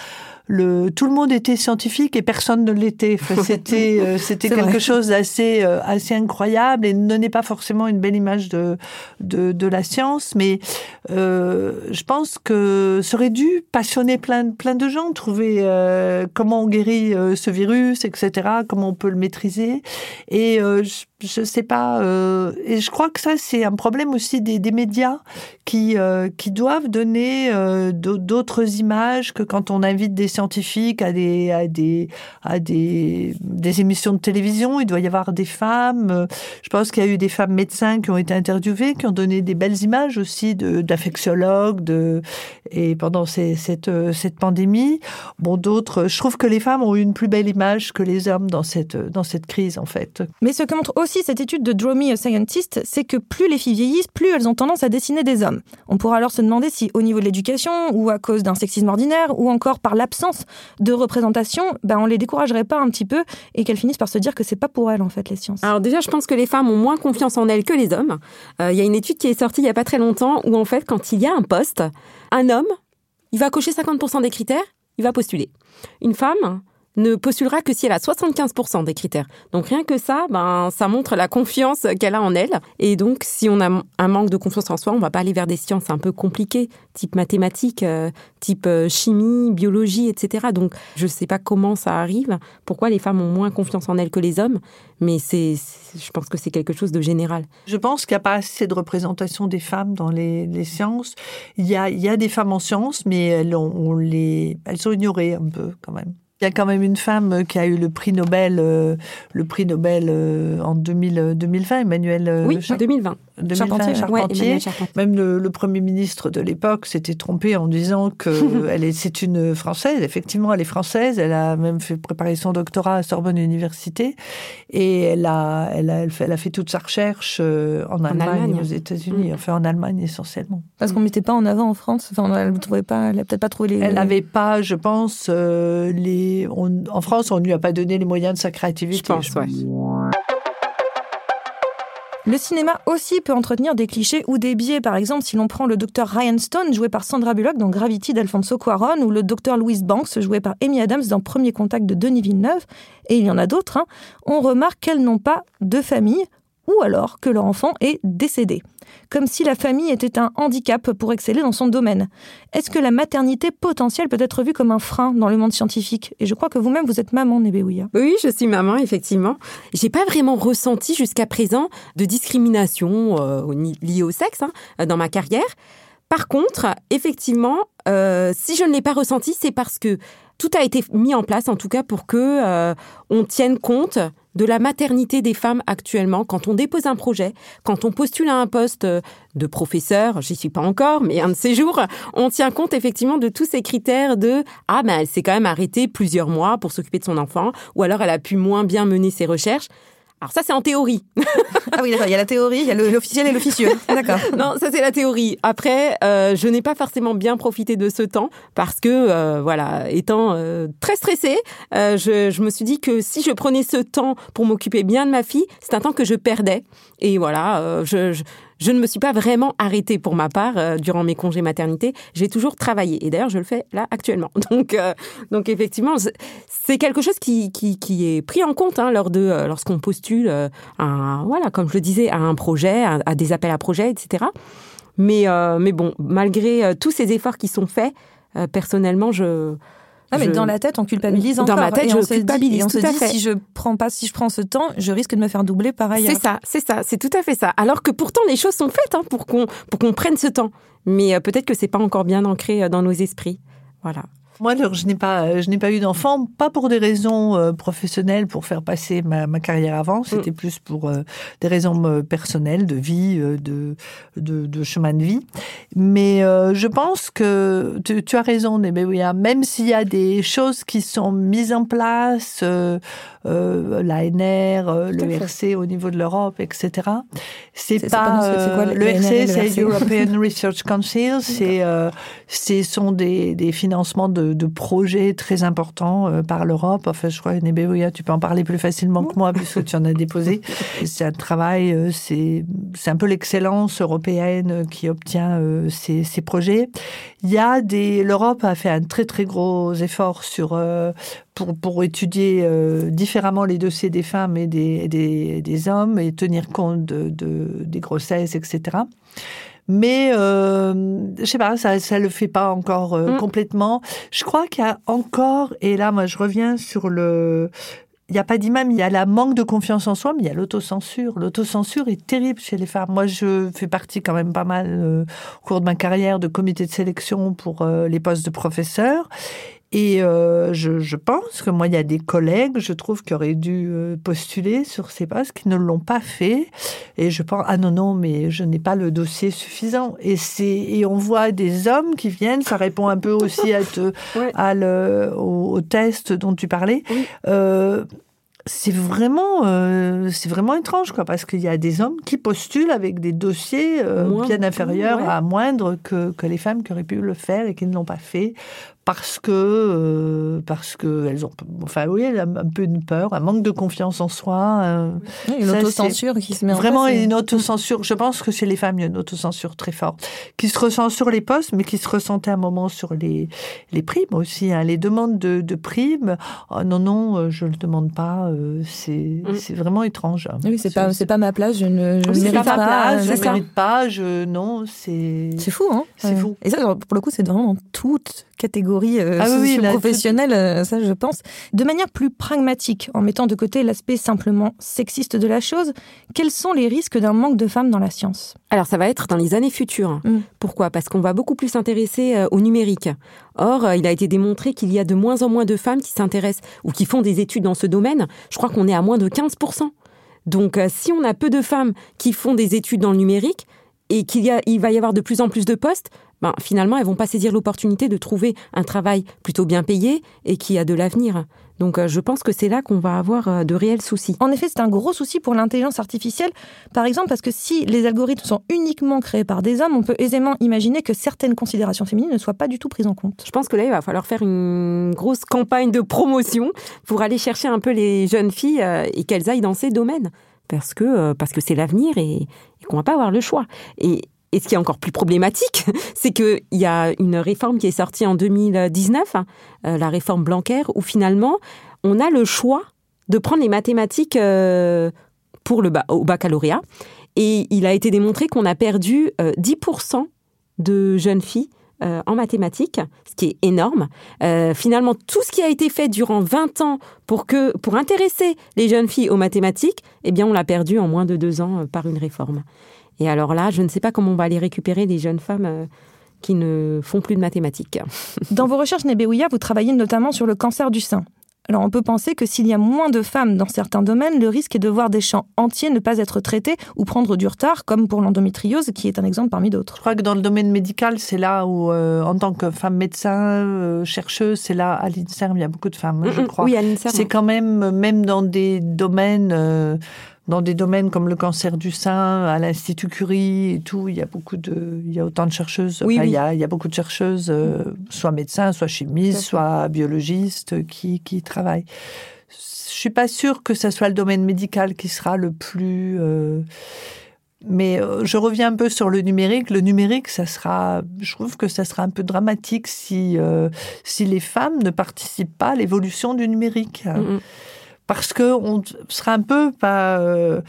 le, tout le monde était scientifique et personne ne l'était. Enfin, c'était euh, c'était quelque vrai. chose d'assez euh, assez incroyable et ne donnait pas forcément une belle image de de, de la science. Mais euh, je pense que ça aurait dû passionner plein plein de gens, trouver euh, comment on guérit euh, ce virus, etc. Comment on peut le maîtriser. Et euh, je, je sais pas. Euh, et je crois que ça, c'est un problème aussi des, médias qui, euh, qui doivent donner euh, d'autres images que quand on invite des scientifiques à des, à des, à des, des émissions de télévision. Il doit y avoir des femmes. Je pense qu'il y a eu des femmes médecins qui ont été interviewées, qui ont donné des belles images aussi d'affectiologues. Et pendant cette, cette pandémie, bon, d'autres. Je trouve que les femmes ont eu une plus belle image que les hommes dans cette, dans cette crise, en fait. Mais ce que montre aussi cette étude de Draw Me a Scientist, c'est que plus les filles vieillissent, plus elles ont tendance à dessiner des hommes. On pourra alors se demander si au niveau de l'éducation, ou à cause d'un sexisme ordinaire, ou encore par l'absence de représentation, ben on les découragerait pas un petit peu et qu'elles finissent par se dire que c'est pas pour elles en fait les sciences. Alors déjà, je pense que les femmes ont moins confiance en elles que les hommes. Euh, Il y a une étude qui est sortie il y a pas très longtemps où en fait, quand il y a un poste, un homme, il va cocher 50% des critères, il va postuler. Une femme ne postulera que si elle a 75% des critères. Donc rien que ça, ben ça montre la confiance qu'elle a en elle. Et donc si on a un manque de confiance en soi, on va pas aller vers des sciences un peu compliquées, type mathématiques, euh, type euh, chimie, biologie, etc. Donc je sais pas comment ça arrive, pourquoi les femmes ont moins confiance en elles que les hommes, mais c'est, je pense que c'est quelque chose de général. Je pense qu'il n'y a pas assez de représentation des femmes dans les, sciences. Il y, a, des femmes en sciences, mais elles sont ignorées un peu quand même. Il y a quand même une femme qui a eu le prix Nobel, euh, le prix Nobel euh, en 2000, 2020, Emmanuel euh, oui, Char- 2020. 2020, Charpentier, ouais. Charpentier. Charpentier. Même le, le Premier ministre de l'époque s'était trompé en disant que elle est, c'est une Française. Effectivement, elle est française. Elle a même fait préparer son doctorat à Sorbonne Université. Et elle a, elle a, elle fait, elle a fait toute sa recherche euh, en, Allemagne, Allemagne. aux États-Unis. Mm. Enfin, en Allemagne essentiellement. Parce qu'on mettait pas en avant en France. Enfin, elle ne trouvait pas, elle a peut-être pas trouvé les. Elle n'avait pas, je pense, euh, les. on- en France, on ne lui a pas donné les moyens de sa créativité. Je pense, ouais. Le cinéma aussi peut entretenir des clichés ou des biais. Par exemple, si l'on prend le docteur Ryan Stone, joué par Sandra Bullock dans Gravity d'Alfonso Cuarón, ou le docteur Louis Banks, joué par Amy Adams dans Premier Contact de Denis Villeneuve, et il y en a d'autres, hein, on remarque qu'elles n'ont pas de famille, ou alors que leur enfant est décédé. Comme si la famille était un handicap pour exceller dans son domaine. Est-ce que la maternité potentielle peut être vue comme un frein dans le monde scientifique? Et je crois que vous-même, vous êtes maman, Nebéouya. Oui, je suis maman, effectivement. J'ai pas vraiment ressenti jusqu'à présent de discrimination euh, liée au sexe hein, dans ma carrière. Par contre, effectivement, euh, si je ne l'ai pas ressenti, c'est parce que tout a été mis en place, en tout cas, pour que euh, on tienne compte de la maternité des femmes actuellement. Quand on dépose un projet, quand on postule à un poste euh, de professeur, j'y suis pas encore, mais un de ces jours, on tient compte effectivement de tous ces critères de ah ben elle s'est quand même arrêtée plusieurs mois pour s'occuper de son enfant, ou alors elle a pu moins bien mener ses recherches. Alors ça c'est en théorie. Ah oui, d'accord, il y a la théorie, il y a l'officiel et l'officieux. D'accord. non, ça c'est la théorie. Après, euh, je n'ai pas forcément bien profité de ce temps parce que, euh, voilà, étant euh, très stressée, je, je me suis dit que si je prenais ce temps pour m'occuper bien de ma fille, c'est un temps que je perdais. Et voilà, je, je, je ne me suis pas vraiment arrêtée pour ma part euh, durant mes congés maternité. J'ai toujours travaillé. Et d'ailleurs, je le fais là actuellement. Donc, euh, donc effectivement, c'est- quelque chose qui, qui, est pris en compte hein, lors de euh, lorsqu'on postule, un, voilà, comme je le disais, à un projet, à, à des appels à projets, etc. Mais, mais bon, malgré tous ces efforts qui sont faits, personnellement, je. Ah mais je- dans la tête, on culpabilise Dans encore. ma tête, et je on dit- culpabilise, et on tout se à dit, fait. si je prends pas, si je prends ce temps, je risque de me faire doubler par ailleurs. C'est ça, c'est ça, c'est tout à fait ça. Alors que pourtant les choses sont faites hein, pour qu'on pour qu'on prenne ce temps. Mais euh, peut-être que c'est pas encore bien ancré euh, dans nos esprits. Voilà. Moi, alors, je n'ai pas, je n'ai pas eu d'enfant, pas pour des raisons euh, professionnelles, pour faire passer ma, ma carrière avant. C'était plus pour euh, des raisons euh, personnelles, de vie, euh, de, de, de chemin de vie. Mais euh, je pense que tu, tu as raison, Nebéouya. Même s'il y a des choses qui sont mises en place, euh, euh, l'ANR, euh, le. RC au niveau de l'Europe, etc. C'est C'est- c'est pas, pas c'est quoi, euh, le le RC, c'est? European Research Council, c'est euh, ce sont des, des financements de, de projets très importants euh, par l'Europe. Enfin, je crois, Nebéouya, tu peux en parler plus facilement que moi puisque tu en as déposé. C'est un travail, c'est c'est un peu l'excellence européenne qui obtient euh, ces, ces projets. Il y a des, l'Europe a fait un très très gros effort sur euh, pour, pour étudier euh, différemment les dossiers des femmes et des, des, des hommes et tenir compte de, de- des grossesses, etc. Mais euh, je sais pas, ça ça le fait pas encore euh, Mm. complètement. Je crois qu'il y a encore et là moi je reviens sur le il n'y a pas d'imam, il y a la manque de confiance en soi, mais il y a l'autocensure. L'autocensure est terrible chez les femmes. Moi, je fais partie quand même pas mal euh, au cours de ma carrière de comité de sélection pour euh, les postes de professeur. Et euh, je, je pense que moi, il y a des collègues, je trouve, qui auraient dû euh, postuler sur ces postes, qui ne l'ont pas fait. Et je pense, ah non, non, mais je n'ai pas le dossier suffisant. Et, et on voit des hommes qui viennent, ça répond un peu aussi à, te, Ouais. à le, au, au test dont tu parlais. Oui. Euh, c'est vraiment, euh, c'est vraiment étrange, quoi, parce qu'il y a des hommes qui postulent avec des dossiers euh, bien inférieurs à moindre que, que les femmes qui auraient pu le faire et qui ne l'ont pas fait parce que euh, parce que elles ont enfin oui un peu une peur un manque de confiance en soi euh, une autocensure qui se met en vraiment une autocensure. Je pense que chez les femmes il y a une autocensure très forte qui se ressent sur les postes mais qui se ressentait un moment sur les les primes aussi hein. les demandes de, de primes oh, non non euh, je le demande pas c'est mm. c'est vraiment étrange oui c'est pas c'est pas ma place je ne je mérite pas, pas je mérite pas je non c'est c'est fou hein. C'est fou. Et ça pour le coup c'est vraiment dans toute catégorie euh, ah professionnelle, euh, ça je pense. De manière plus pragmatique, en mettant de côté l'aspect simplement sexiste de la chose, quels sont les risques d'un manque de femmes dans la science? Alors ça va être dans les années futures. Mm. Pourquoi? Parce qu'on va beaucoup plus s'intéresser euh, au numérique. Or, il a été démontré qu'il y a de moins en moins de femmes qui s'intéressent ou qui font des études dans ce domaine. Je crois qu'on est à moins de 15%. Donc si on a peu de femmes qui font des études dans le numérique, et qu'il il va y avoir de plus en plus de postes, ben, finalement, elles vont pas saisir l'opportunité de trouver un travail plutôt bien payé et qui a de l'avenir. Donc euh, je pense que c'est là qu'on va avoir euh, de réels soucis. En effet, c'est un gros souci pour l'intelligence artificielle, par exemple parce que si les algorithmes sont uniquement créés par des hommes, on peut aisément imaginer que certaines considérations féminines ne soient pas du tout prises en compte. Je pense que là, il va falloir faire une grosse campagne de promotion pour aller chercher un peu les jeunes filles euh, et qu'elles aillent dans ces domaines. Parce que parce que c'est l'avenir et, et qu'on va pas avoir le choix. Et et ce qui est encore plus problématique, c'est qu'il y a une réforme qui est sortie en 2019, hein, euh, la réforme Blanquer, où finalement, on a le choix de prendre les mathématiques euh, pour le au baccalauréat. Et il a été démontré qu'on a perdu 10% euh, de jeunes filles en mathématiques, ce qui est énorme. finalement, tout ce qui a été fait durant 20 ans pour, que, pour intéresser les jeunes filles aux mathématiques, eh bien, on l'a perdu en moins de deux ans par une réforme. Et alors là, je ne sais pas comment on va aller récupérer des jeunes femmes euh, qui ne font plus de mathématiques. Dans vos recherches, Nebéouya, vous travaillez notamment sur le cancer du sein. Alors on peut penser que s'il y a moins de femmes dans certains domaines, le risque est de voir des champs entiers ne pas être traités ou prendre du retard, comme pour l'endométriose, qui est un exemple parmi d'autres. Je crois que dans le domaine médical, c'est là où, euh, en tant que femme médecin, euh, chercheuse, c'est là à l'INSERM, il y a beaucoup de femmes, je crois. Oui, à l'INSERM. C'est quand même, même dans des domaines dans des domaines comme le cancer du sein, à l'Institut Curie et tout, il y a beaucoup de, il y a autant de chercheuses. Oui, Il, y a, il, y a, beaucoup de chercheuses, euh, soit médecins, soit chimistes, soit biologistes, qui, qui travaillent. Je suis pas sûre que ce soit le domaine médical qui sera le plus. Euh, mais euh, je reviens un peu sur le numérique. Le numérique, ça sera, je trouve que ça sera un peu dramatique si si les femmes ne participent pas à l'évolution du numérique parce que on sera un peu pas euh,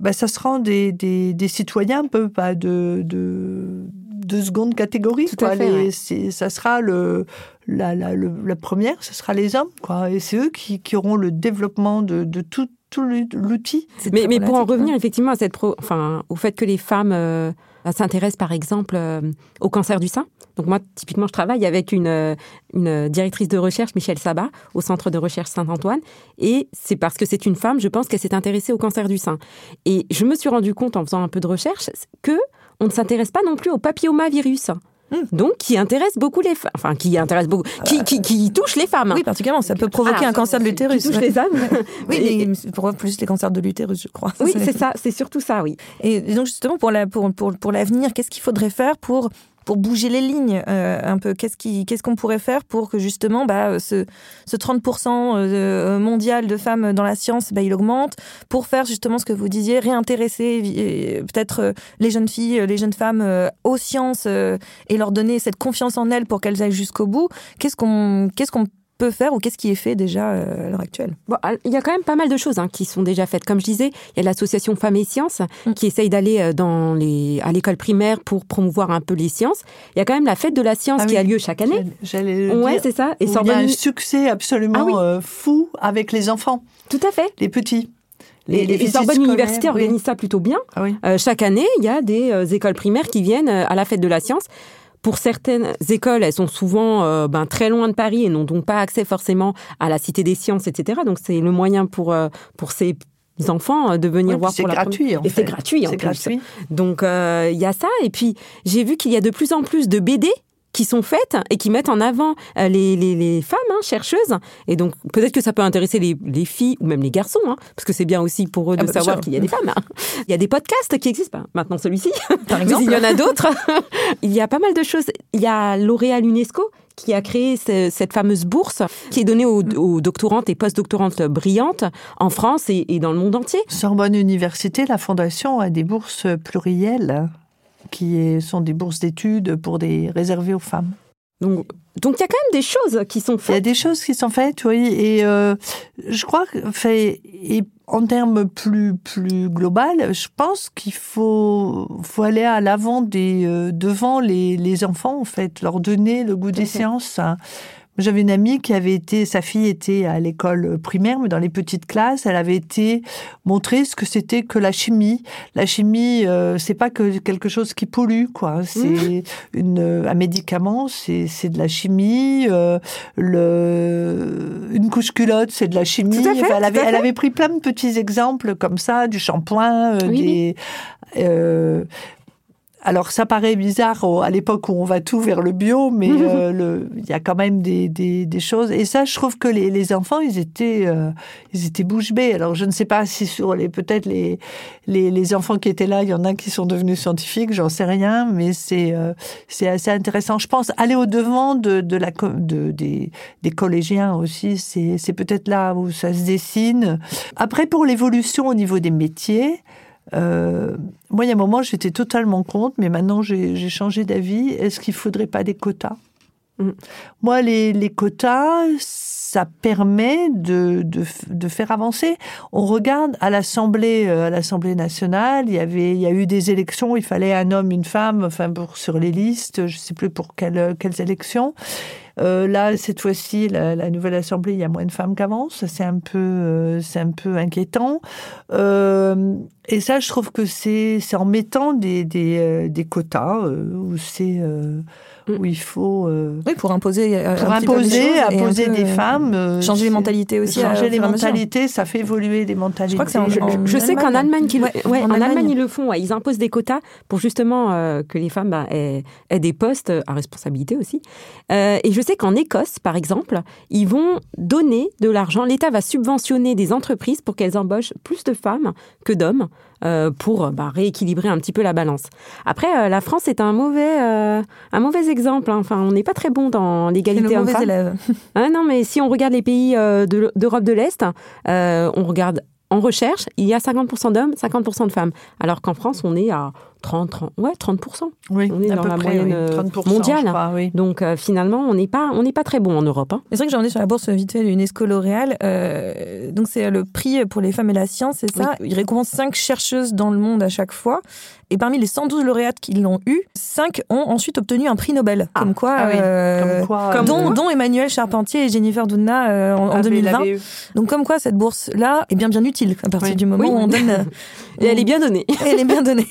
bah, ça sera des, des, des, citoyens un peu pas de, de, de seconde catégorie. Tout quoi. À fait, Ça sera le la, la, la, première, ce sera les hommes, quoi. Et c'est eux qui, qui auront le développement de, de tout, tout l'outil. Mais, mais pour en revenir effectivement à cette pro, enfin, au fait que les femmes euh, s'intéressent par exemple euh, au cancer du sein. Donc moi, typiquement, je travaille avec une, euh, une directrice de recherche, Michel Sabat, au Centre de recherche Saint-Antoine. Et c'est parce que c'est une femme, je pense qu'elle s'est intéressée au cancer du sein. Et je me suis rendu compte en faisant un peu de recherche que on ne s'intéresse pas non plus au papillomavirus. Donc, qui intéresse beaucoup les femmes, enfin, qui intéresse beaucoup, qui, qui, qui, touche les femmes. Oui, particulièrement, ça peut provoquer ah, un cancer de l'utérus. Touche les femmes. oui, pour plus les cancers de l'utérus, je crois. Oui, c'est ça, c'est surtout ça, oui. Et donc, justement, pour la, pour, pour, pour l'avenir, qu'est-ce qu'il faudrait faire pour pour bouger les lignes euh, un peu Qu'est-ce qu'on pourrait faire pour que justement bah, ce, ce 30% euh, mondial de femmes dans la science, bah, il augmente Pour faire justement ce que vous disiez, réintéresser peut-être les jeunes filles, les jeunes femmes aux sciences et leur donner cette confiance en elles pour qu'elles aillent jusqu'au bout. Qu'est-ce qu'on, qu'est-ce qu'on peut faire ou qu'est-ce qui est fait déjà euh, à l'heure actuelle? Bon, Il y a quand même pas mal de choses hein, qui sont déjà faites. Comme je disais, il y a l'association Femmes et Sciences mm. qui essaye d'aller euh, dans les, à l'école primaire pour promouvoir un peu les sciences. Il y a quand même la fête de la science ah qui a lieu chaque année. J'allais ouais, c'est ça. Et il y a un succès absolument ah euh, fou avec les enfants. Tout à fait. Les petits. Les, les, les Sorbonne Université organise ça plutôt bien. Ah chaque année, il y a des écoles primaires qui viennent à la fête de la science pour certaines écoles, elles sont souvent euh, ben, très loin de Paris et n'ont donc pas accès forcément à la Cité des Sciences, etc. Donc c'est le moyen pour, euh, pour ces enfants euh, de venir voir pour la gratuit, Et c'est gratuit en. Gratuit. Donc il y a ça. Et puis j'ai vu qu'il y a de plus en plus de BD qui sont faites et qui mettent en avant euh, les, les, les femmes hein, chercheuses. Et donc, peut-être que ça peut intéresser les, les filles ou même les garçons, hein, parce que c'est bien aussi pour eux de Ah bah, savoir qu'il y a des femmes. hein. Il y a des podcasts qui existent, pas maintenant celui-ci, Par exemple. il y en a d'autres. il y a pas mal de choses. Il y a L'Oréal UNESCO qui a créé ce- cette fameuse bourse qui est donnée aux, aux doctorantes et post-doctorantes brillantes en France et, et dans le monde entier. Sorbonne Université, la fondation a des bourses plurielles qui sont des bourses d'études pour des réservées aux femmes. Donc, donc il y a quand même des choses qui sont Il y a faites. des choses qui sont faites, oui, et euh, je crois que, fait, et en termes plus plus global, je pense qu'il faut faut aller à l'avant des euh, devant les les enfants en fait, leur donner le goût des sciences. hein. J'avais une amie qui avait été, sa fille était à l'école primaire, mais dans les petites classes, elle avait été montrer ce que c'était que la chimie. La chimie, euh, c'est pas que quelque chose qui pollue, quoi. C'est une, un médicament, c'est c'est de la chimie. euh, le, une couche culotte, c'est de la chimie. Tout à fait, Enfin, elle, tout avait, elle avait pris plein de petits exemples comme ça, du shampoing, euh, Oui, des. euh, alors ça paraît bizarre au- à l'époque où on va tout vers le bio, mais euh, il y a quand même des, des, des choses. Et ça, je trouve que les, les enfants, ils étaient, euh, ils étaient bouche bée. Alors je ne sais pas si sur les peut-être les, les les enfants qui étaient là, il y en a qui sont devenus scientifiques, j'en sais rien, mais c'est euh, c'est assez intéressant. Je pense aller au devant de, de la de, des, des collégiens aussi, c'est c'est peut-être là où ça se dessine. Après pour l'évolution au niveau des métiers. Euh, moi, il y a un moment, j'étais totalement contre, mais maintenant, j'ai changé d'avis. Est-ce qu'il faudrait pas des quotas? Mm. Moi, les, les quotas, ça permet de, de, de faire avancer. On regarde à l'Assemblée, euh, à l'Assemblée nationale, il y avait, il y a eu des élections, il fallait un homme, une femme, enfin pour sur les listes, je sais plus pour quelles, quelles élections. Euh, là, cette fois-ci, la, la nouvelle assemblée, il y a moins de femmes qu'avant. Ça, c'est un peu, euh, c'est un peu inquiétant. Euh, et ça, je trouve que c'est, en mettant des, des, des quotas où c'est, où il faut euh, Oui, pour imposer. euh, pour imposer, imposer des euh, femmes, euh, Changer les mentalités aussi. changer les mentalités, ça fait évoluer les mentalités. crois que c'est en- Je, en- je sais qu'en Allemagne, qu'ils- Ouais, ouais, en en, Allemagne, Allemagne. ils le font. ouais. Ils imposent des quotas pour justement euh, que les femmes bah, aient, aient des postes à responsabilité aussi. Euh, et je sais qu'en Écosse, par exemple, ils vont donner de l'argent. L'État va subventionner des entreprises pour qu'elles embauchent plus de femmes que d'hommes euh, pour bah, rééquilibrer un petit peu la balance. Après, euh, la France est un mauvais, euh, un mauvais exemple. Hein. Enfin, on n'est pas très bon dans l'égalité homme-femme. Ah non, mais si on regarde les pays euh, de- d'Europe de l'Est, euh, on regarde en recherche, il y a 50% d'hommes, 50% de femmes. Alors qu'en France, on est à 30, 30 ouais, 30%. Oui, On est à dans peu la près, moyenne oui, euh, 30%, mondiale. je crois, oui. Donc euh, finalement, on n'est pas, on n'est pas très bon en Europe. hein. C'est vrai que j'ai emmené sur la bourse vite fait l'UNESCO L'Oréal. Euh, donc c'est le prix pour les femmes et la science, c'est ça. Il récompense cinq chercheuses dans le monde à chaque fois. Et parmi les 112 lauréates qui l'ont eu, cinq ont ensuite obtenu un prix Nobel. comme quoi, ah oui, euh, comme quoi, comme dont, dont Emmanuel Charpentier et Jennifer Doudna euh, en, en avait- 2020. l'avait eu. Donc comme quoi cette bourse-là est bien bien utile à partir Oui. du moment Oui. où on donne. Et elle est bien donnée. elle est bien donnée.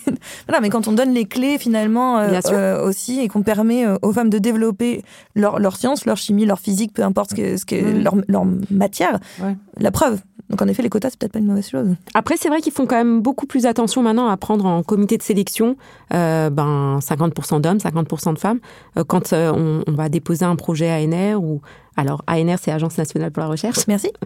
voilà, mais quand on donne les clés finalement euh, euh, aussi et qu'on permet euh, aux femmes de développer leur, leur science, leur chimie, leur physique, peu importe ce que, ce que leur, leur matière, Ouais. la preuve. Donc en effet, les quotas, c'est peut-être pas une mauvaise chose. Après, c'est vrai qu'ils font quand même beaucoup plus attention maintenant à prendre en comité de sélection euh, ben, 50% d'hommes, 50% de femmes. Quand on, on va déposer un projet ANR ou... Alors, ANR, c'est Agence nationale pour la recherche. Merci.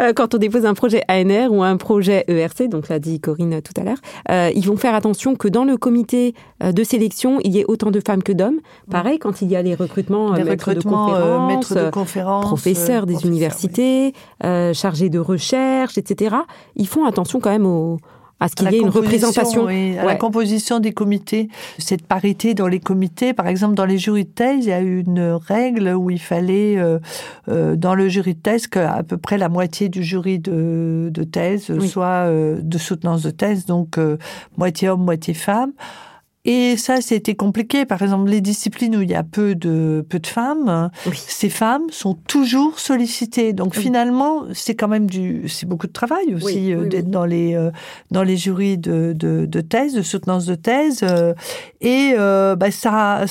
Euh, quand on dépose un projet ANR ou un projet ERC, donc l'a dit Corinne tout à l'heure, euh, ils vont faire attention que dans le comité euh, de sélection, il y ait autant de femmes que d'hommes. Pareil, quand il y a les recrutements, euh, Les maîtres de recrutements, conférences, euh, maîtres de euh, conférences, professeurs euh, des professeurs, universités, euh, chargés de recherche, etc. Ils font attention quand même au, à ce qu'il y ait une composition, représentation. oui, à la composition des comités. Cette parité dans les comités, par exemple, dans les jurys de thèse, il y a une règle où il fallait, euh, euh, dans le jury de thèse, qu'à peu près la moitié du jury de, de thèse Oui. soit euh, de soutenance de thèse, donc euh, moitié homme, moitié femme. Et ça, c'était compliqué. Par exemple, les disciplines où il y a peu de, peu de femmes, Oui. ces femmes sont toujours sollicitées. Donc finalement, c'est quand même du, c'est beaucoup de travail aussi Oui, euh, d'être dans les euh, dans les jurys de, de, de thèse, de soutenance de thèse. euh, et bah, ça,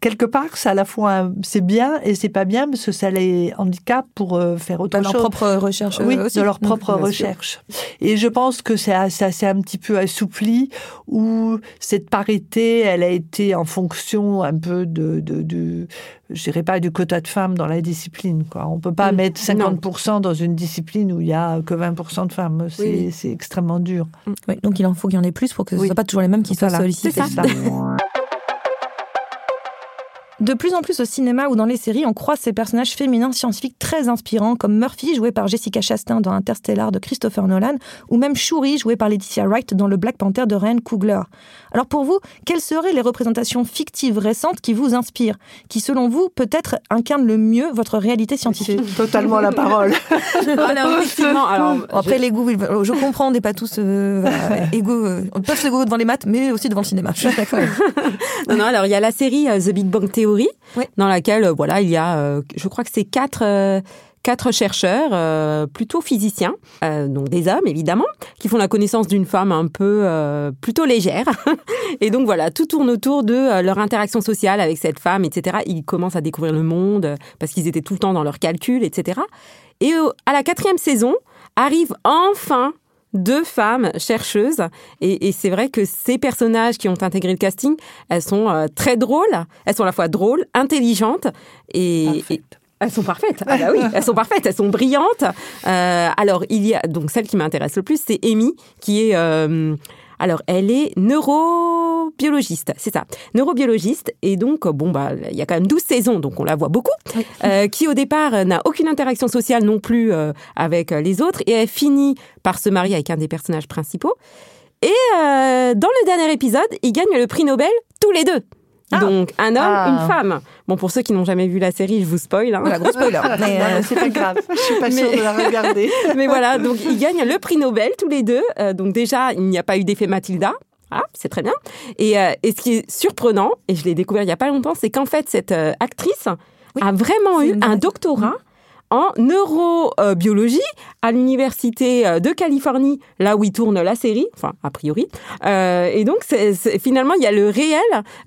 quelque part, ça à la fois c'est bien et c'est pas bien parce que ça les handicape pour euh, faire autre Dans leur chose. propre recherche Oui, euh, aussi. de leur propre recherche. Et je pense que c'est assez, assez un petit peu assoupli où cette parité elle a été en fonction un peu de, de, de je dirais pas du quota de femmes dans la discipline. Quoi. On peut pas Mm, mettre 50% dans une discipline où il y a que 20% de femmes. C'est Oui. c'est extrêmement dur. Oui, donc il en faut qu'il y en ait plus pour que ce ne Oui. soit pas toujours les mêmes qui soient sollicités. De plus en plus au cinéma ou dans les séries, on croise ces personnages féminins scientifiques très inspirants, comme Murphy, joué par Jessica Chastain dans Interstellar de Christopher Nolan, ou même Shuri, joué par Laetitia Wright dans le Black Panther de Ryan Coogler. Alors pour vous, quelles seraient les représentations fictives récentes qui vous inspirent, qui selon vous peut-être incarnent le mieux votre réalité scientifique? C'est totalement la parole. Alors, effectivement, alors, Après les goûts, je comprends, on n'est pas tous euh, voilà, égaux, euh, on peut s'égaux devant les maths, mais aussi devant le cinéma. Je suis d'accord. Non, non, alors il y a la série euh, The Big Bang Theory, Dans laquelle, euh, voilà, il y a, euh, je crois que c'est quatre, euh, quatre chercheurs, euh, plutôt physiciens, euh, donc des hommes évidemment, qui font la connaissance d'une femme un peu euh, plutôt légère. Et donc voilà, tout tourne autour de leur interaction sociale avec cette femme, etc. Ils commencent à découvrir le monde parce qu'ils étaient tout le temps dans leurs calculs, etc. Et à la quatrième saison arrive enfin deux femmes chercheuses. Et, et c'est vrai que ces personnages qui ont intégré le casting, elles sont euh, très drôles. Elles sont à la fois drôles, intelligentes et, et- elles sont parfaites. Ah bah oui, elles sont parfaites, elles sont brillantes. Euh, alors il y a donc celle qui m'intéresse le plus, c'est Amy, qui est euh, alors elle est neurobiologiste, c'est ça, neurobiologiste. Et donc bon bah il y a quand même 12 saisons, donc on la voit beaucoup. Euh, qui au départ euh, n'a aucune interaction sociale non plus euh, avec euh, les autres et elle finit par se marier avec un des personnages principaux. Et euh, dans le dernier épisode, ils gagnent le prix Nobel tous les deux. Donc un homme, Ah. une femme. Bon pour ceux qui n'ont jamais vu la série, je vous spoil. hein. Voilà, gros spoiler. Mais, euh, c'est pas grave. Je suis pas sûre Mais- de la regarder. Mais voilà, donc ils gagnent le prix Nobel tous les deux. Euh, donc déjà, il n'y a pas eu d'effet Mathilda. Ah, c'est très bien. Et, euh, et ce qui est surprenant, et je l'ai découvert il y a pas longtemps, c'est qu'en fait cette euh, actrice a vraiment eu une un doctorat en neurobiologie à l'université euh, de Californie, là où il tourne la série, enfin a priori. Euh, et donc c'est, finalement il y a le réel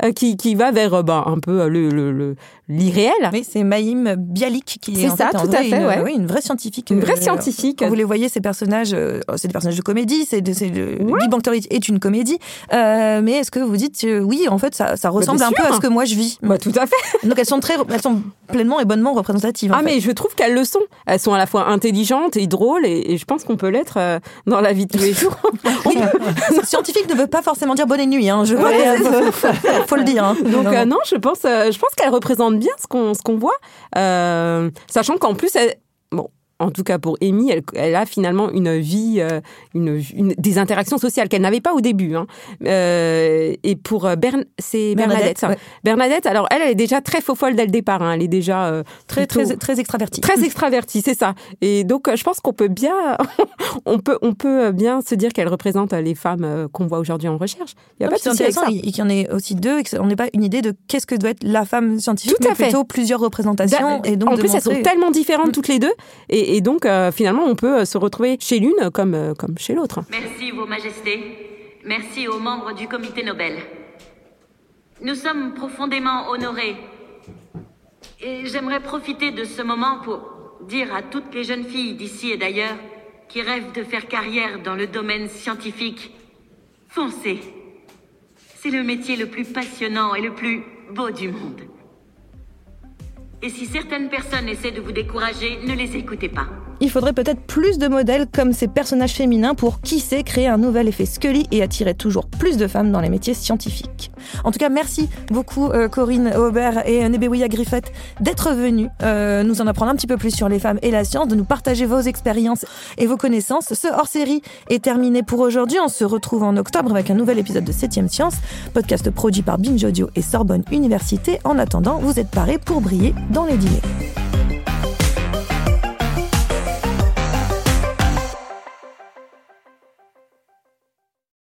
euh, qui, qui va vers bah, un peu le, le- l'irréel. Oui, c'est Maïm Bialik qui est, C'est en ça, fait, en tout à fait, une, ouais. oui, une vraie scientifique. Une vraie euh, scientifique. Quand vous les voyez, ces personnages, euh, c'est des personnages de comédie, c'est, de- Ouais. Big Bang Theory est une comédie. Euh, mais est-ce que vous dites, oui, en fait, ça, ça ressemble un peu à ce que moi je vis Bah, tout à fait. Donc elles sont très, elles sont pleinement et bonnement représentatives. en Ah fait. mais je trouve qu'elles le sont. Elles sont à la fois intelligentes et drôles et, et je pense qu'on peut l'être dans la vie de tous les jours. Oui. Scientifique ne veut pas forcément dire bonne nuit. Hein. Je vois, faut, faut le dire. hein. Donc Non, je pense, je pense qu'elle représente bien ce qu'on ce qu'on voit, Euh, sachant qu'en plus, elle. En tout cas pour Amy, elle, elle a finalement une vie, euh, une, une- des interactions sociales qu'elle n'avait pas au début. hein. Euh, et pour euh, Bern, c'est Bernadette. Bernadette, ouais. Bernadette, alors elle, elle est déjà très faux folle dès le départ. hein. Elle est déjà euh, très, très, très extraverti. Très extravertie, c'est ça. Et donc, je pense qu'on peut bien, on peut, on peut bien se dire qu'elle représente les femmes qu'on voit aujourd'hui en recherche. Il y a Non, pas de souci avec intéressant ça. et qu'il y en ait aussi deux et qu'on n'ait pas une idée de qu'est-ce que doit être la femme scientifique, Tout à mais fait. plutôt plusieurs représentations. Da- Et donc en plus, elles sont tellement différentes toutes les deux, et, et donc euh, finalement, on peut euh, se retrouver chez l'une comme euh, comme chez l'autre. Merci, Vos Majestés. Merci aux membres du Comité Nobel. Nous sommes profondément honorés. Et j'aimerais profiter de ce moment pour dire à toutes les jeunes filles d'ici et d'ailleurs qui rêvent de faire carrière dans le domaine scientifique, foncez. C'est le métier le plus passionnant et le plus beau du monde. Et si certaines personnes essaient de vous décourager, ne les écoutez pas. Il faudrait peut-être plus de modèles comme ces personnages féminins pour, qui sait, créer un nouvel effet Scully et attirer toujours plus de femmes dans les métiers scientifiques. En tout cas, merci beaucoup euh, Corinne Aubert et Nebewiya Griffith d'être venus euh, nous en apprendre un petit peu plus sur les femmes et la science, de nous partager vos expériences et vos connaissances. Ce hors-série est terminé pour aujourd'hui. On se retrouve en octobre avec un nouvel épisode de 7ème Science, podcast produit par Binge Audio et Sorbonne Université. En attendant, vous êtes parés pour briller dans les dîners.